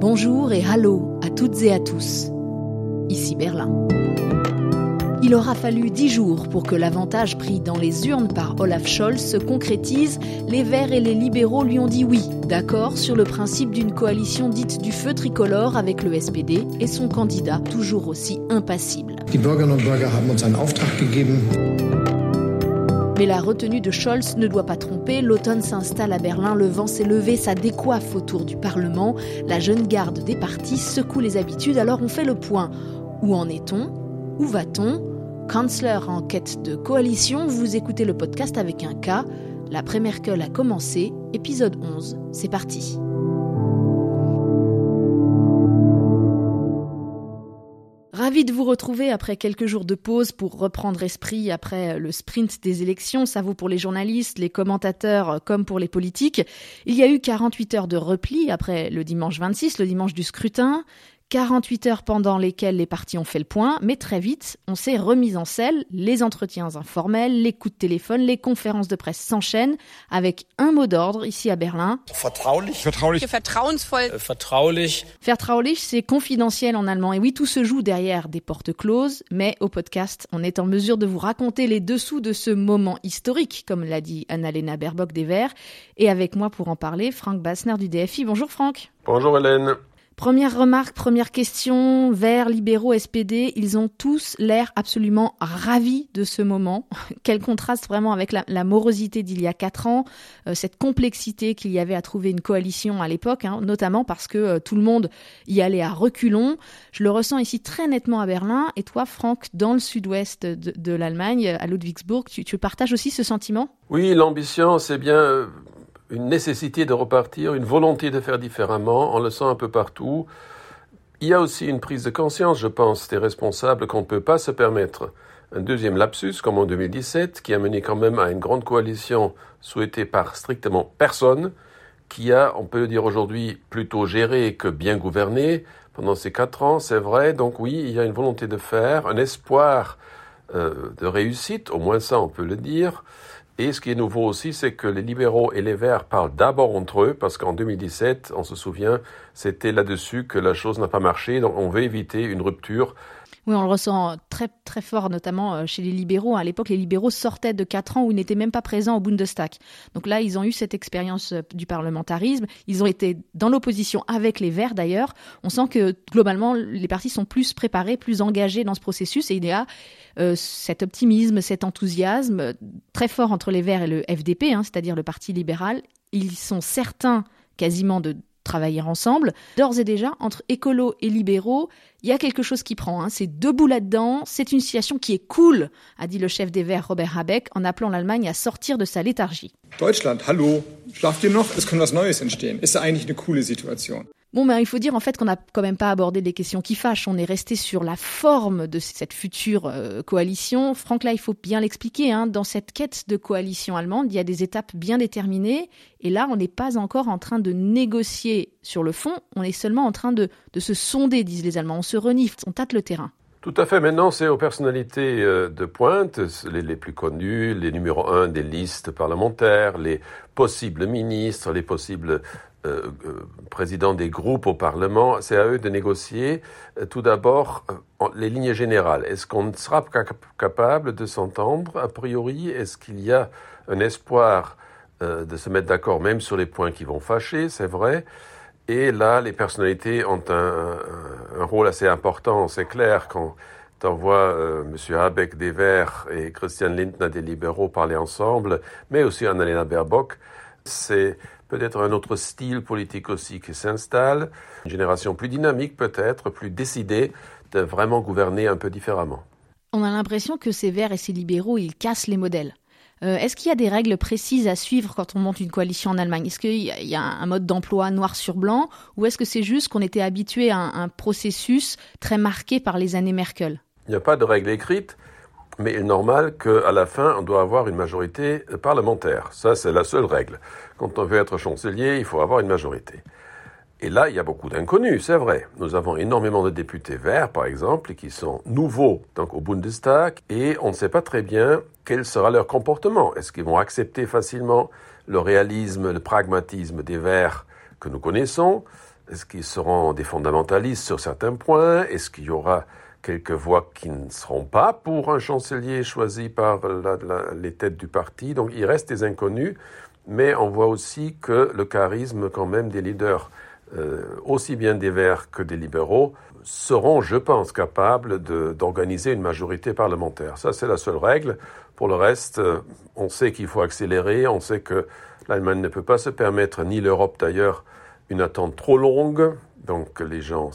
Bonjour et hallo à toutes et à tous. Ici Berlin. Il aura fallu dix jours pour que l'avantage pris dans les urnes par Olaf Scholz se concrétise. Les Verts et les libéraux lui ont dit oui, d'accord sur le principe d'une coalition dite du feu tricolore avec le SPD et son candidat toujours aussi impassible. Mais la retenue de Scholz ne doit pas tromper. L'automne s'installe à Berlin, le vent s'est levé, ça décoiffe autour du Parlement. La jeune garde des partis secoue les habitudes, alors on fait le point. Où en est-on? Où va-t-on? Kanzler en quête de coalition, vous écoutez le podcast avec un K. L'après-Merkel a commencé, épisode 11. C'est parti. Ravi de vous retrouver après quelques jours de pause pour reprendre esprit après le sprint des élections. Ça vaut pour les journalistes, les commentateurs comme pour les politiques. Il y a eu 48 heures de repli après le dimanche 26, le dimanche du scrutin. 48 heures pendant lesquelles les partis ont fait le point, mais très vite, on s'est remis en selle, les entretiens informels, les coups de téléphone, les conférences de presse s'enchaînent avec un mot d'ordre ici à Berlin. Vertraulich. Vertraulich. Vertrauensvoll. Äh, vertraulich. Vertraulich, c'est confidentiel en allemand. Et oui, tout se joue derrière des portes closes, mais au podcast, on est en mesure de vous raconter les dessous de ce moment historique, comme l'a dit Annalena Baerbock des Verts. Et avec moi pour en parler, Franck Bassner du DFI. Bonjour Franck. Bonjour Hélène. Première remarque, première question, Verts, libéraux, SPD, ils ont tous l'air absolument ravis de ce moment. Quel contraste vraiment avec la, morosité d'il y a quatre ans, euh, cette complexité qu'il y avait à trouver une coalition à l'époque, hein, notamment parce que euh, tout le monde y allait à reculons. Je le ressens ici très nettement à Berlin. Et toi, Franck, dans le sud-ouest de, l'Allemagne, à Ludwigsburg, tu, partages aussi ce sentiment? Oui, l'ambition, c'est bien euh, une nécessité de repartir, une volonté de faire différemment, on le sent un peu partout. Il y a aussi une prise de conscience, je pense, des responsables qu'on ne peut pas se permettre un deuxième lapsus, comme en 2017, qui a mené quand même à une grande coalition souhaitée par strictement personne, qui a, on peut le dire aujourd'hui, plutôt géré que bien gouverné pendant ces quatre ans, c'est vrai. Donc oui, il y a une volonté de faire, un espoir euh, de réussite, au moins ça on peut le dire. Et ce qui est nouveau aussi, c'est que les libéraux et les verts parlent d'abord entre eux, parce qu'en 2017, on se souvient, c'était là-dessus que la chose n'a pas marché. Donc on veut éviter une rupture oui, on le ressent très très fort, notamment euh, chez les libéraux. À l'époque, les libéraux sortaient de quatre ans où ils n'étaient même pas présents au Bundestag. Donc là, ils ont eu cette expérience euh, du parlementarisme. Ils ont été dans l'opposition avec les Verts d'ailleurs. On sent que globalement, les partis sont plus préparés, plus engagés dans ce processus et il y a euh, cet optimisme, cet enthousiasme très fort entre les Verts et le FDP, hein, c'est-à-dire le Parti libéral. Ils sont certains quasiment de travailler ensemble. D'ores et déjà, entre écolos et libéraux, il y a quelque chose qui prend. Hein. C'est debout là-dedans. C'est une situation qui est cool, a dit le chef des Verts Robert Habeck en appelant l'Allemagne à sortir de sa léthargie. Deutschland, hallo, schlaft ihr noch? Es kann was Neues entstehen. Ist eigentlich eine coole Situation. Bon, ben, il faut dire en fait qu'on n'a quand même pas abordé les questions qui fâchent. On est resté sur la forme de cette future euh, coalition. Franck, là, il faut bien l'expliquer. Hein. Dans cette quête de coalition allemande, il y a des étapes bien déterminées. Et là, on n'est pas encore en train de négocier sur le fond. On est seulement en train de, de se sonder, disent les Allemands. On se renifle, on tâte le terrain. Tout à fait. Maintenant, c'est aux personnalités euh, de pointe, les, plus connus, les numéros un des listes parlementaires, les possibles ministres, les possibles euh, euh, des groupes au Parlement. C'est à eux de négocier tout d'abord les lignes générales. Est-ce qu'on sera capable de s'entendre? A priori Est-ce qu'il y a un espoir de se mettre d'accord même sur les points qui vont fâcher? C'est vrai. Et là, les personnalités ont un, un rôle assez important, c'est clair, quand on voit euh, M. Habeck des Verts et Christian Lindner des Libéraux parler ensemble, mais aussi Annalena Baerbock, c'est peut-être un autre style politique aussi qui s'installe, une génération plus dynamique peut-être, plus décidée de vraiment gouverner un peu différemment. On a l'impression que ces Verts et ces libéraux, ils cassent les modèles. Euh, est-ce qu'il y a des règles précises à suivre quand on monte une coalition en Allemagne? Est-ce qu'il y a un mode d'emploi noir sur blanc? Ou est-ce que c'est juste qu'on était habitué à un, processus très marqué par les années Merkel? Il n'y a pas de règle écrite, mais il est normal qu'à la fin, on doit avoir une majorité parlementaire. Ça, c'est la seule règle. Quand on veut être chancelier, il faut avoir une majorité. Et là, il y a beaucoup d'inconnus, c'est vrai. Nous avons énormément de députés verts, par exemple, qui sont nouveaux donc au Bundestag, et on ne sait pas très bien quel sera leur comportement. Est-ce qu'ils vont accepter facilement le réalisme, le pragmatisme des verts que nous connaissons? Est-ce qu'ils seront des fondamentalistes sur certains points? Est-ce qu'il y aura quelques voix qui ne seront pas pour un chancelier choisi par les têtes du parti Donc il reste des inconnus, mais on voit aussi que le charisme quand même des leaders, euh, aussi bien des Verts que des libéraux, seront, je pense, capables d'organiser une majorité parlementaire. Ça, c'est la seule règle. Pour le reste, euh, on sait qu'il faut accélérer, on sait que l'Allemagne ne peut pas se permettre, ni l'Europe d'ailleurs, une attente trop longue. Donc les gens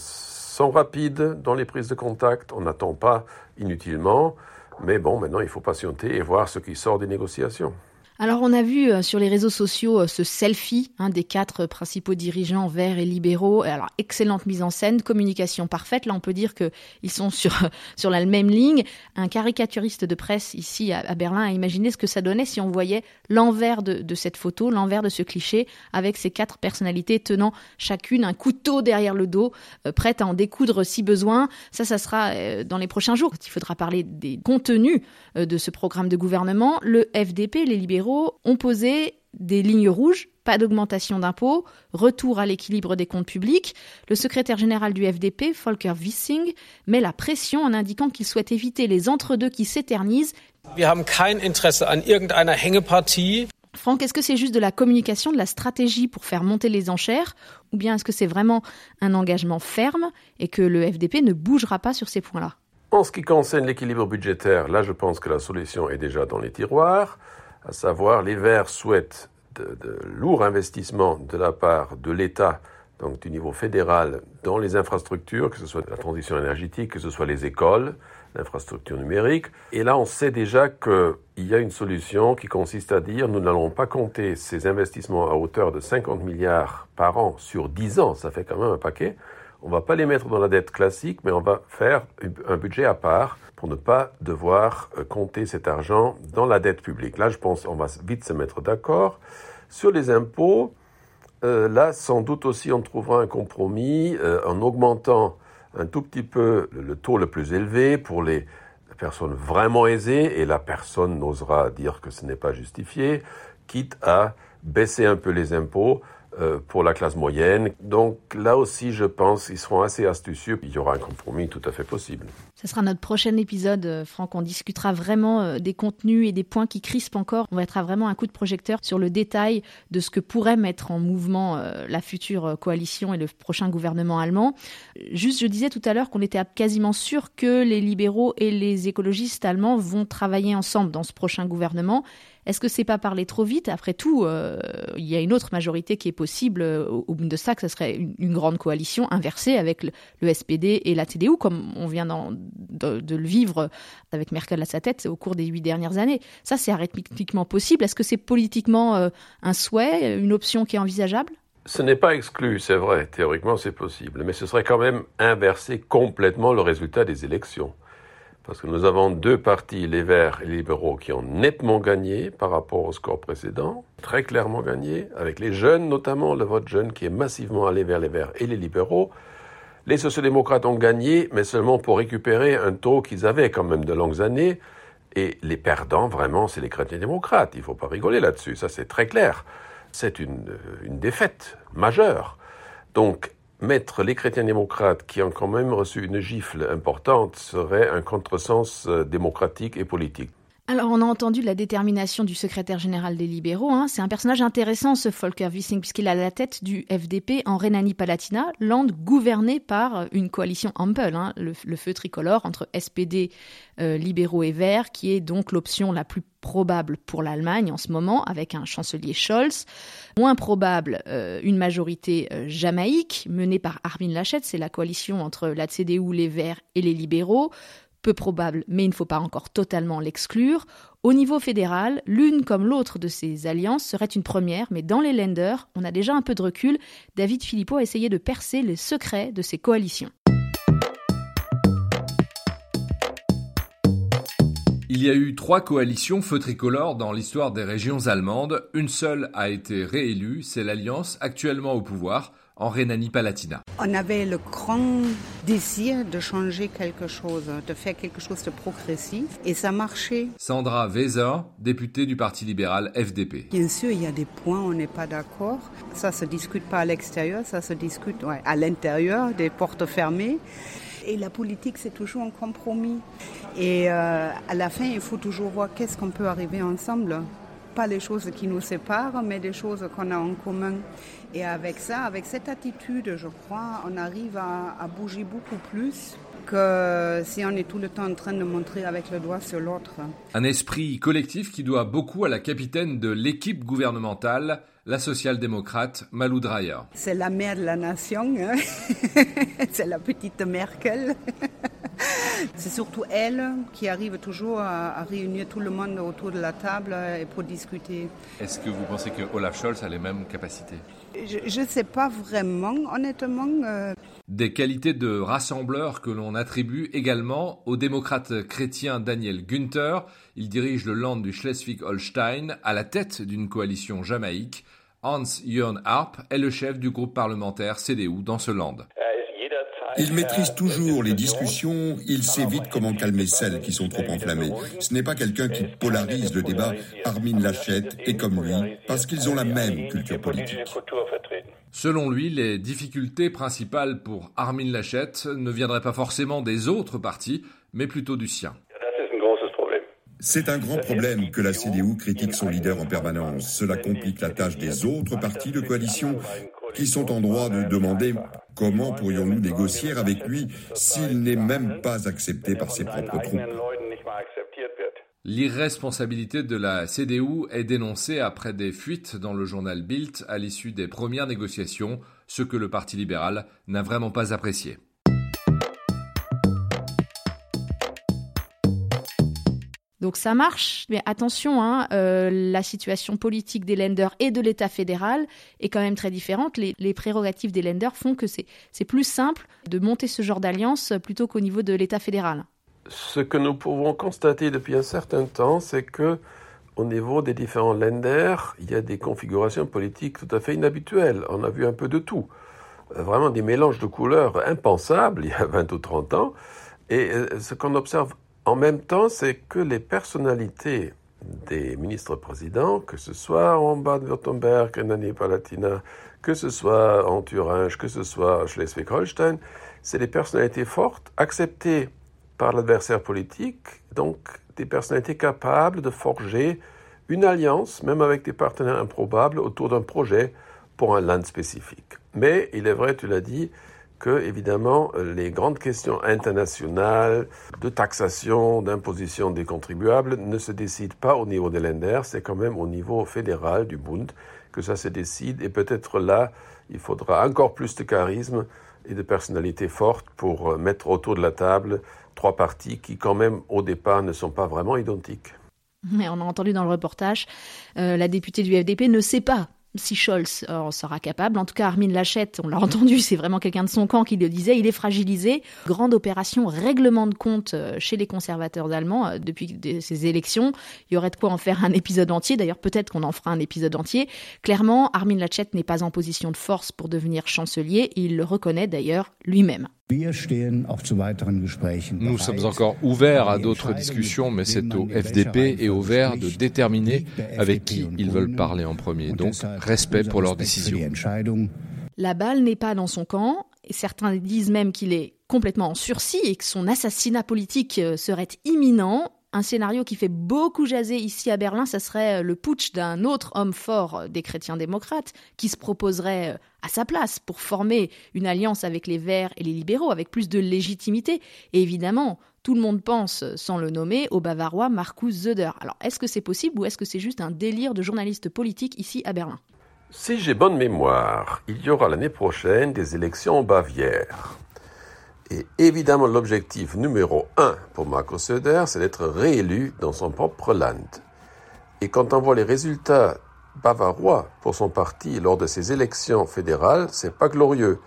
sont rapides dans les prises de contact, on n'attend pas inutilement. Mais bon, maintenant, il faut patienter et voir ce qui sort des négociations. Alors on a vu euh, sur les réseaux sociaux euh, ce selfie hein, des quatre principaux dirigeants verts et libéraux. Alors excellente mise en scène, communication parfaite. Là on peut dire que ils sont sur sur la même ligne. Un caricaturiste de presse ici à, Berlin a imaginé ce que ça donnait si on voyait l'envers de, cette photo, l'envers de ce cliché, avec ces quatre personnalités tenant chacune un couteau derrière le dos, euh, prêtes à en découdre si besoin. Ça, ça sera dans les prochains jours. Il faudra parler des contenus de ce programme de gouvernement. Le FDP, les libéraux ont posé des lignes rouges, pas d'augmentation d'impôts, retour à l'équilibre des comptes publics. Le secrétaire général du FDP, Volker Wissing, met la pression en indiquant qu'il souhaite éviter les entre-deux qui s'éternisent. Wir haben kein Interesse an irgendeiner Hängepartie. Franck, est-ce que c'est juste de la communication, de la stratégie pour faire monter les enchères, ou bien est-ce que c'est vraiment un engagement ferme et que le FDP ne bougera pas sur ces points-là? En ce qui concerne l'équilibre budgétaire, là je pense que la solution est déjà dans les tiroirs à savoir les Verts souhaitent de, lourds investissements de la part de l'État, donc du niveau fédéral, dans les infrastructures, que ce soit la transition énergétique, que ce soit les écoles, l'infrastructure numérique. Et là, on sait déjà qu'il y a une solution qui consiste à dire nous n'allons pas compter ces investissements à hauteur de 50 milliards par an sur 10 ans, ça fait quand même un paquet. On va pas les mettre dans la dette classique, mais on va faire un budget à part pour ne pas devoir euh, compter cet argent dans la dette publique. Là, je pense qu'on va vite se mettre d'accord. Sur les impôts, euh, là, sans doute aussi, on trouvera un compromis euh, en augmentant un tout petit peu le taux le plus élevé pour les personnes vraiment aisées, et la personne n'osera dire que ce n'est pas justifié, quitte à baisser un peu les impôts pour la classe moyenne. Donc là aussi, je pense qu'ils seront assez astucieux. Il y aura un compromis tout à fait possible. Ce sera notre prochain épisode, euh, Franck. On discutera vraiment euh, des contenus et des points qui crispent encore. On mettra vraiment un coup de projecteur sur le détail de ce que pourrait mettre en mouvement la future coalition et le prochain gouvernement allemand. Juste, je disais tout à l'heure qu'on était quasiment sûr que les libéraux et les écologistes allemands vont travailler ensemble dans ce prochain gouvernement. Est-ce que c'est pas parler trop vite? Après tout, euh, il y a une autre majorité qui est possible euh, au, Bundestag, ce serait une, grande coalition inversée avec le, SPD et la TDU, comme on vient de, le vivre avec Merkel à sa tête au cours des huit dernières années. Ça, c'est arithmétiquement possible. Est-ce que c'est politiquement euh, un souhait, une option qui est envisageable? Ce n'est pas exclu, c'est vrai, théoriquement c'est possible, mais ce serait quand même inverser complètement le résultat des élections parce que nous avons deux partis, les Verts et les libéraux, qui ont nettement gagné par rapport au score précédent, très clairement gagné, avec les jeunes notamment, le vote jeune qui est massivement allé vers les Verts et les libéraux. Les sociodémocrates ont gagné, mais seulement pour récupérer un taux qu'ils avaient quand même de longues années. Et les perdants, vraiment, c'est les chrétiens démocrates. Il ne faut pas rigoler là-dessus, ça c'est très clair. C'est une, une défaite majeure. Donc, mettre les chrétiens démocrates, qui ont quand même reçu une gifle importante, serait un contresens euh, démocratique et politique. Alors, on a entendu la détermination du secrétaire général des libéraux. Hein. C'est un personnage intéressant, ce Volker Wissing, puisqu'il a la tête du FDP en Rhénanie-Palatinat, land gouverné par une coalition Ampel, hein, le, feu tricolore entre SPD, euh, libéraux et verts, qui est donc l'option la plus probable pour l'Allemagne en ce moment, avec un chancelier Scholz. Moins probable, euh, une majorité euh, jamaïque, menée par Armin Laschet, c'est la coalition entre la CDU, les Verts et les libéraux peu probable, mais il ne faut pas encore totalement l'exclure. Au niveau fédéral, l'une comme l'autre de ces alliances serait une première, mais dans les lenders, on a déjà un peu de recul. David Philippot a essayé de percer les secrets de ces coalitions. Il y a eu trois coalitions feu tricolore dans l'histoire des régions allemandes. Une seule a été réélue, c'est l'alliance actuellement au pouvoir en Rhénanie-Palatinat. On avait le grand désir de changer quelque chose, de faire quelque chose de progressif, et ça marchait. Sandra Weser, députée du Parti libéral FDP. Bien sûr, il y a des points où on n'est pas d'accord. Ça se discute pas à l'extérieur, ça se discute ouais, à l'intérieur, des portes fermées. Et la politique, c'est toujours un compromis. Et euh, à la fin, il faut toujours voir qu'est-ce qu'on peut arriver ensemble. Pas les choses qui nous séparent, mais des choses qu'on a en commun. Et avec ça, avec cette attitude, je crois, on arrive à, à bouger beaucoup plus que si on est tout le temps en train de montrer avec le doigt sur l'autre. Un esprit collectif qui doit beaucoup à la capitaine de l'équipe gouvernementale, la social-démocrate Malou Dreyer. C'est la mère de la nation, hein c'est la petite Merkel. C'est surtout elle qui arrive toujours à, à, réunir tout le monde autour de la table et pour discuter. Est-ce que vous pensez que Olaf Scholz a les mêmes capacités? Je ne sais pas vraiment, honnêtement. Euh... Des qualités de rassembleur que l'on attribue également au démocrate chrétien Daniel Günther. Il dirige le land du Schleswig-Holstein à la tête d'une coalition jamaïque. Hans-Jörn Harp est le chef du groupe parlementaire CDU dans ce land. Il maîtrise toujours les discussions, il sait vite comment calmer celles qui sont trop enflammées. Ce n'est pas quelqu'un qui polarise le débat. Armin Lachette est comme lui, parce qu'ils ont la même culture politique. Selon lui, les difficultés principales pour Armin Lachette ne viendraient pas forcément des autres partis, mais plutôt du sien. C'est un grand problème que la CDU critique son leader en permanence. Cela complique la tâche des autres partis de coalition qui sont en droit de demander comment pourrions-nous négocier avec lui s'il n'est même pas accepté par ses propres troupes. L'irresponsabilité de la CDU est dénoncée après des fuites dans le journal Bild à l'issue des premières négociations, ce que le Parti libéral n'a vraiment pas apprécié. Donc ça marche, mais attention, hein, euh, la situation politique des lenders et de l'État fédéral est quand même très différente. Les, prérogatives des lenders font que c'est plus simple de monter ce genre d'alliance plutôt qu'au niveau de l'État fédéral. Ce que nous pouvons constater depuis un certain temps, c'est que au niveau des différents lenders, il y a des configurations politiques tout à fait inhabituelles. On a vu un peu de tout. Vraiment des mélanges de couleurs impensables il y a 20 ou 30 ans. Et ce qu'on observe en même temps, c'est que les personnalités des ministres-présidents, que ce soit en Baden-Württemberg, Rhénanie-Palatinat, que ce soit en Thuringe, que ce soit à Schleswig-Holstein, c'est des personnalités fortes, acceptées par l'adversaire politique, donc des personnalités capables de forger une alliance, même avec des partenaires improbables, autour d'un projet pour un land spécifique. Mais il est vrai, tu l'as dit, que, évidemment, les grandes questions internationales de taxation, d'imposition des contribuables ne se décident pas au niveau des lenders, c'est quand même au niveau fédéral du Bund que ça se décide. Et peut-être là, il faudra encore plus de charisme et de personnalité forte pour mettre autour de la table trois partis qui, quand même, au départ, ne sont pas vraiment identiques. Mais on a entendu dans le reportage, euh, la députée du FDP ne sait pas si Scholz en sera capable. En tout cas, Armin Lachette, on l'a entendu, c'est vraiment quelqu'un de son camp qui le disait, il est fragilisé. Grande opération règlement de compte chez les conservateurs allemands depuis ces élections. Il y aurait de quoi en faire un épisode entier. D'ailleurs, peut-être qu'on en fera un épisode entier. Clairement, Armin Lachette n'est pas en position de force pour devenir chancelier. Il le reconnaît d'ailleurs lui-même. Nous sommes encore ouverts à d'autres discussions, mais c'est au FDP et au Verts de déterminer avec qui ils veulent parler en premier. Donc, respect pour leurs décisions. La balle n'est pas dans son camp. Et certains disent même qu'il est complètement en sursis et que son assassinat politique serait imminent. Un scénario qui fait beaucoup jaser ici à Berlin, ça serait le putsch d'un autre homme fort des chrétiens démocrates qui se proposerait à sa place pour former une alliance avec les Verts et les libéraux avec plus de légitimité. Et évidemment, tout le monde pense, sans le nommer, au Bavarois Markus Söder. Alors, est-ce que c'est possible ou est-ce que c'est juste un délire de journaliste politique ici à Berlin? Si j'ai bonne mémoire, il y aura l'année prochaine des élections en Bavière. Et évidemment, l'objectif numéro un pour Markus Söder, c'est d'être réélu dans son propre land. Et quand on voit les résultats bavarois pour son parti lors de ces élections fédérales, c'est pas glorieux.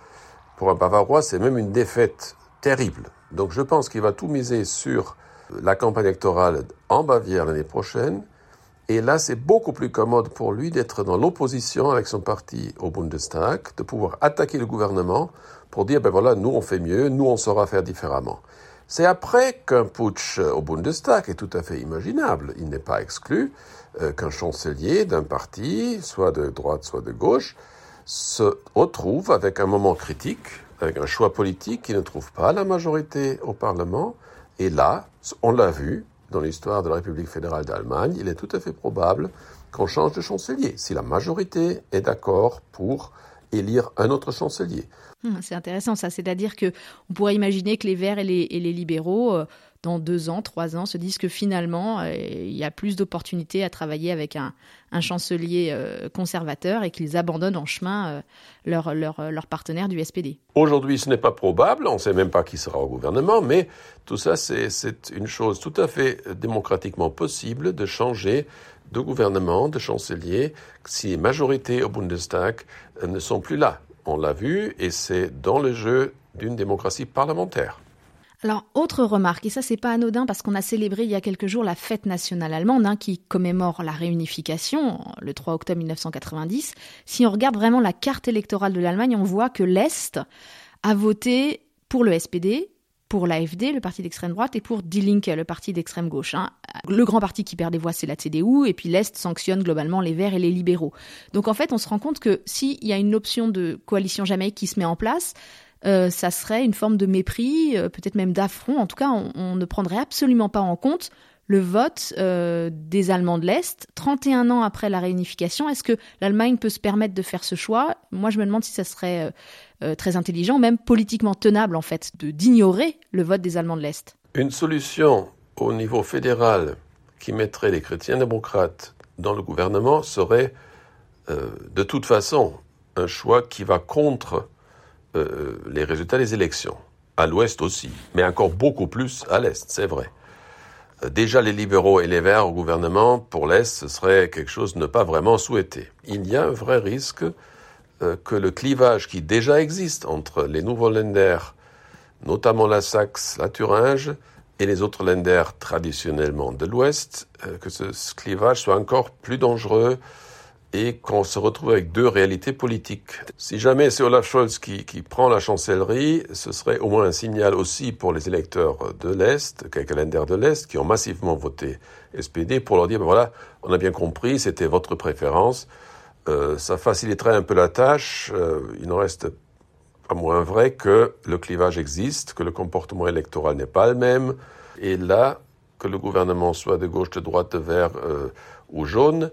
Pour un Bavarois, c'est même une défaite terrible. Donc je pense qu'il va tout miser sur la campagne électorale en Bavière l'année prochaine Et là, c'est beaucoup plus commode pour lui d'être dans l'opposition avec son parti au Bundestag, de pouvoir attaquer le gouvernement pour dire, ben voilà, nous on fait mieux, nous on saura faire différemment. C'est après qu'un putsch au Bundestag est tout à fait imaginable. Il n'est pas exclu euh, qu'un chancelier d'un parti, soit de droite, soit de gauche, se retrouve avec un moment critique, avec un choix politique qui ne trouve pas la majorité au Parlement. Et là, on l'a vu dans l'histoire de la République fédérale d'Allemagne, il est tout à fait probable qu'on change de chancelier, si la majorité est d'accord pour élire un autre chancelier. Hum, c'est intéressant ça, c'est-à-dire que on pourrait imaginer que les Verts et les, libéraux, euh, dans deux ans, trois ans, se disent que finalement, euh, il y a plus d'opportunités à travailler avec un, chancelier euh, conservateur et qu'ils abandonnent en chemin leur, leur, partenaire du SPD. Aujourd'hui, ce n'est pas probable, on ne sait même pas qui sera au gouvernement, mais tout ça, c'est une chose tout à fait démocratiquement possible de changer de gouvernement, de chancelier, si les majorités au Bundestag ne sont plus là. On l'a vu et c'est dans le jeu d'une démocratie parlementaire. Alors, autre remarque, et ça c'est pas anodin parce qu'on a célébré il y a quelques jours la fête nationale allemande hein, qui commémore la réunification le 3 octobre 1990. Si on regarde vraiment la carte électorale de l'Allemagne, on voit que l'Est a voté pour le SPD, pour l'AFD, le parti d'extrême droite, et pour Die Linke, le parti d'extrême gauche. Hein. Le grand parti qui perd des voix, c'est la CDU, et puis l'Est sanctionne globalement les Verts et les libéraux. Donc en fait, on se rend compte que s'il y a une option de coalition jamaïque qui se met en place, euh, ça serait une forme de mépris, euh, peut-être même d'affront. En tout cas, on, ne prendrait absolument pas en compte le vote euh, des Allemands de l'Est. 31 ans après la réunification, est-ce que l'Allemagne peut se permettre de faire ce choix? Moi, je me demande si ça serait euh, très intelligent, même politiquement tenable en fait, d'ignorer le vote des Allemands de l'Est. Une solution au niveau fédéral qui mettrait les chrétiens démocrates dans le gouvernement serait euh, de toute façon un choix qui va contre euh, les résultats des élections. À l'ouest aussi, mais encore beaucoup plus à l'est, c'est vrai. Déjà, les libéraux et les verts au gouvernement, pour l'Est, ce serait quelque chose de ne pas vraiment souhaité. Il y a un vrai risque euh, que le clivage qui déjà existe entre les nouveaux lenders, notamment la Saxe, la Thuringe, et les autres lenders traditionnellement de l'Ouest, euh, que ce, clivage soit encore plus dangereux et qu'on se retrouve avec deux réalités politiques. Si jamais c'est Olaf Scholz qui, qui, prend la chancellerie, ce serait au moins un signal aussi pour les électeurs de l'Est, lenders de l'Est, qui ont massivement voté SPD, pour leur dire, ben voilà, on a bien compris, c'était votre préférence, euh, ça faciliterait un peu la tâche. Euh, il n'en reste pas moins vrai que le clivage existe, que le comportement électoral n'est pas le même. Et là, que le gouvernement soit de gauche, de droite, de vert euh, ou jaune,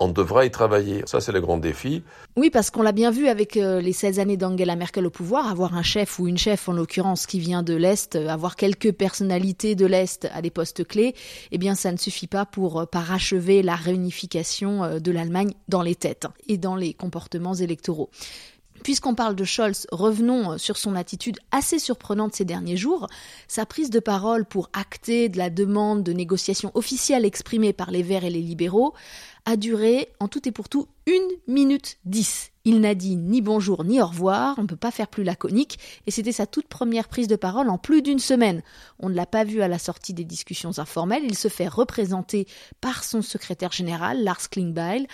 on devra y travailler. Ça, c'est le grand défi. Oui, parce qu'on l'a bien vu avec euh, les 16 années d'Angela Merkel au pouvoir, avoir un chef ou une chef, en l'occurrence, qui vient de l'Est, euh, avoir quelques personnalités de l'Est à des postes clés, eh bien, ça ne suffit pas pour euh, parachever la réunification de l'Allemagne dans les têtes et dans les comportements électoraux. Puisqu'on parle de Scholz, revenons sur son attitude assez surprenante ces derniers jours. Sa prise de parole pour acter de la demande de négociation officielle exprimée par les Verts et les libéraux a duré en tout et pour tout une minute dix. Il n'a dit ni bonjour ni au revoir, on ne peut pas faire plus laconique, et c'était sa toute première prise de parole en plus d'une semaine. On ne l'a pas vu à la sortie des discussions informelles, il se fait représenter par son secrétaire général, Lars Klingbeil,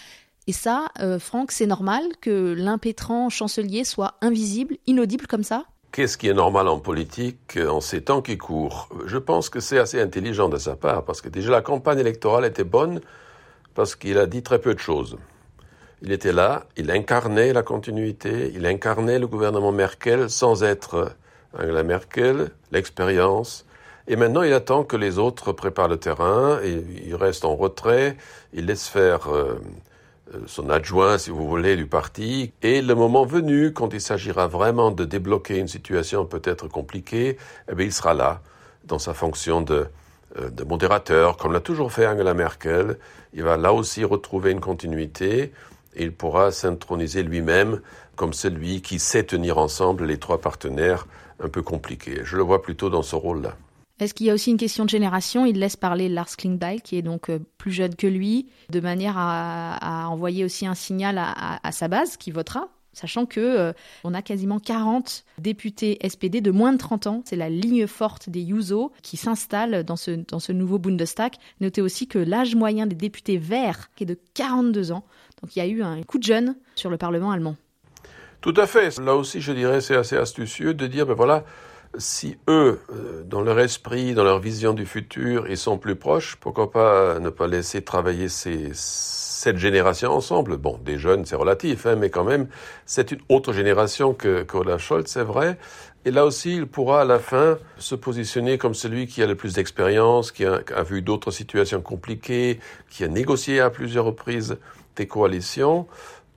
et ça, euh, Franck, c'est normal que l'impétrant chancelier soit invisible, inaudible comme ça? Qu'est-ce qui est normal en politique en ces temps qui courent? Je pense que c'est assez intelligent de sa part, parce que déjà la campagne électorale était bonne, parce qu'il a dit très peu de choses. Il était là, il incarnait la continuité, il incarnait le gouvernement Merkel sans être Angela Merkel, l'expérience. Et maintenant, il attend que les autres préparent le terrain, et il reste en retrait, il laisse faire euh, son adjoint, si vous voulez, du parti. Et le moment venu, quand il s'agira vraiment de débloquer une situation peut-être compliquée, eh bien, il sera là, dans sa fonction de, euh, de modérateur, comme l'a toujours fait Angela Merkel. Il va là aussi retrouver une continuité et il pourra s'introniser lui-même comme celui qui sait tenir ensemble les trois partenaires un peu compliqués. Je le vois plutôt dans ce rôle-là. Est-ce qu'il y a aussi une question de génération? Il laisse parler Lars Klingbeil, qui est donc euh, plus jeune que lui, de manière à, envoyer aussi un signal à, sa base qui votera sachant que euh, on a quasiment 40 députés SPD de moins de 30 ans. C'est la ligne forte des Juso qui s'installe dans ce, dans ce nouveau Bundestag. Notez aussi que l'âge moyen des députés verts est de 42 ans. Donc il y a eu un coup de jeune sur le Parlement allemand. Tout à fait. Là aussi, je dirais, c'est assez astucieux de dire, ben voilà, si eux, euh, dans leur esprit, dans leur vision du futur, ils sont plus proches, pourquoi pas ne pas laisser travailler ces, cette génération ensemble? Bon, des jeunes, c'est relatif, hein, mais quand même, c'est une autre génération que, que Olaf Scholz, c'est vrai. Et là aussi, il pourra à la fin se positionner comme celui qui a le plus d'expérience, qui a, a vu d'autres situations compliquées, qui a négocié à plusieurs reprises des coalitions.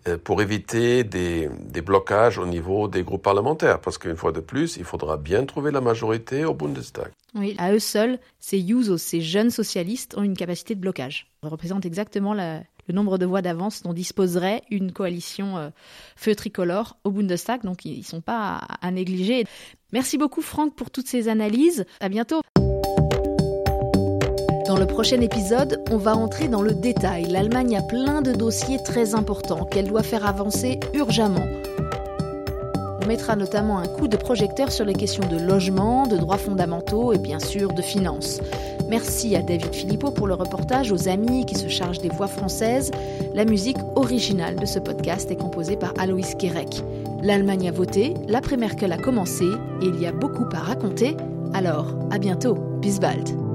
Euh, pour éviter des, des, blocages au niveau des groupes parlementaires. Parce qu'une fois de plus, il faudra bien trouver la majorité au Bundestag. Oui, à eux seuls, ces Jusos, ces jeunes socialistes, ont une capacité de blocage. Ils représentent exactement le nombre de voix d'avance dont disposerait une coalition euh, feu tricolore au Bundestag. Donc, ils ne sont pas à, à négliger. Merci beaucoup, Franck, pour toutes ces analyses. À bientôt. Dans le prochain épisode, on va entrer dans le détail. L'Allemagne a plein de dossiers très importants qu'elle doit faire avancer urgemment. On mettra notamment un coup de projecteur sur les questions de logement, de droits fondamentaux et bien sûr de finances. Merci à David Philippot pour le reportage, aux amis qui se chargent des voix françaises. La musique originale de ce podcast est composée par Aloïs Kerek. L'Allemagne a voté, l'après-Merkel a commencé et il y a beaucoup à raconter. Alors, à bientôt. Bis bald.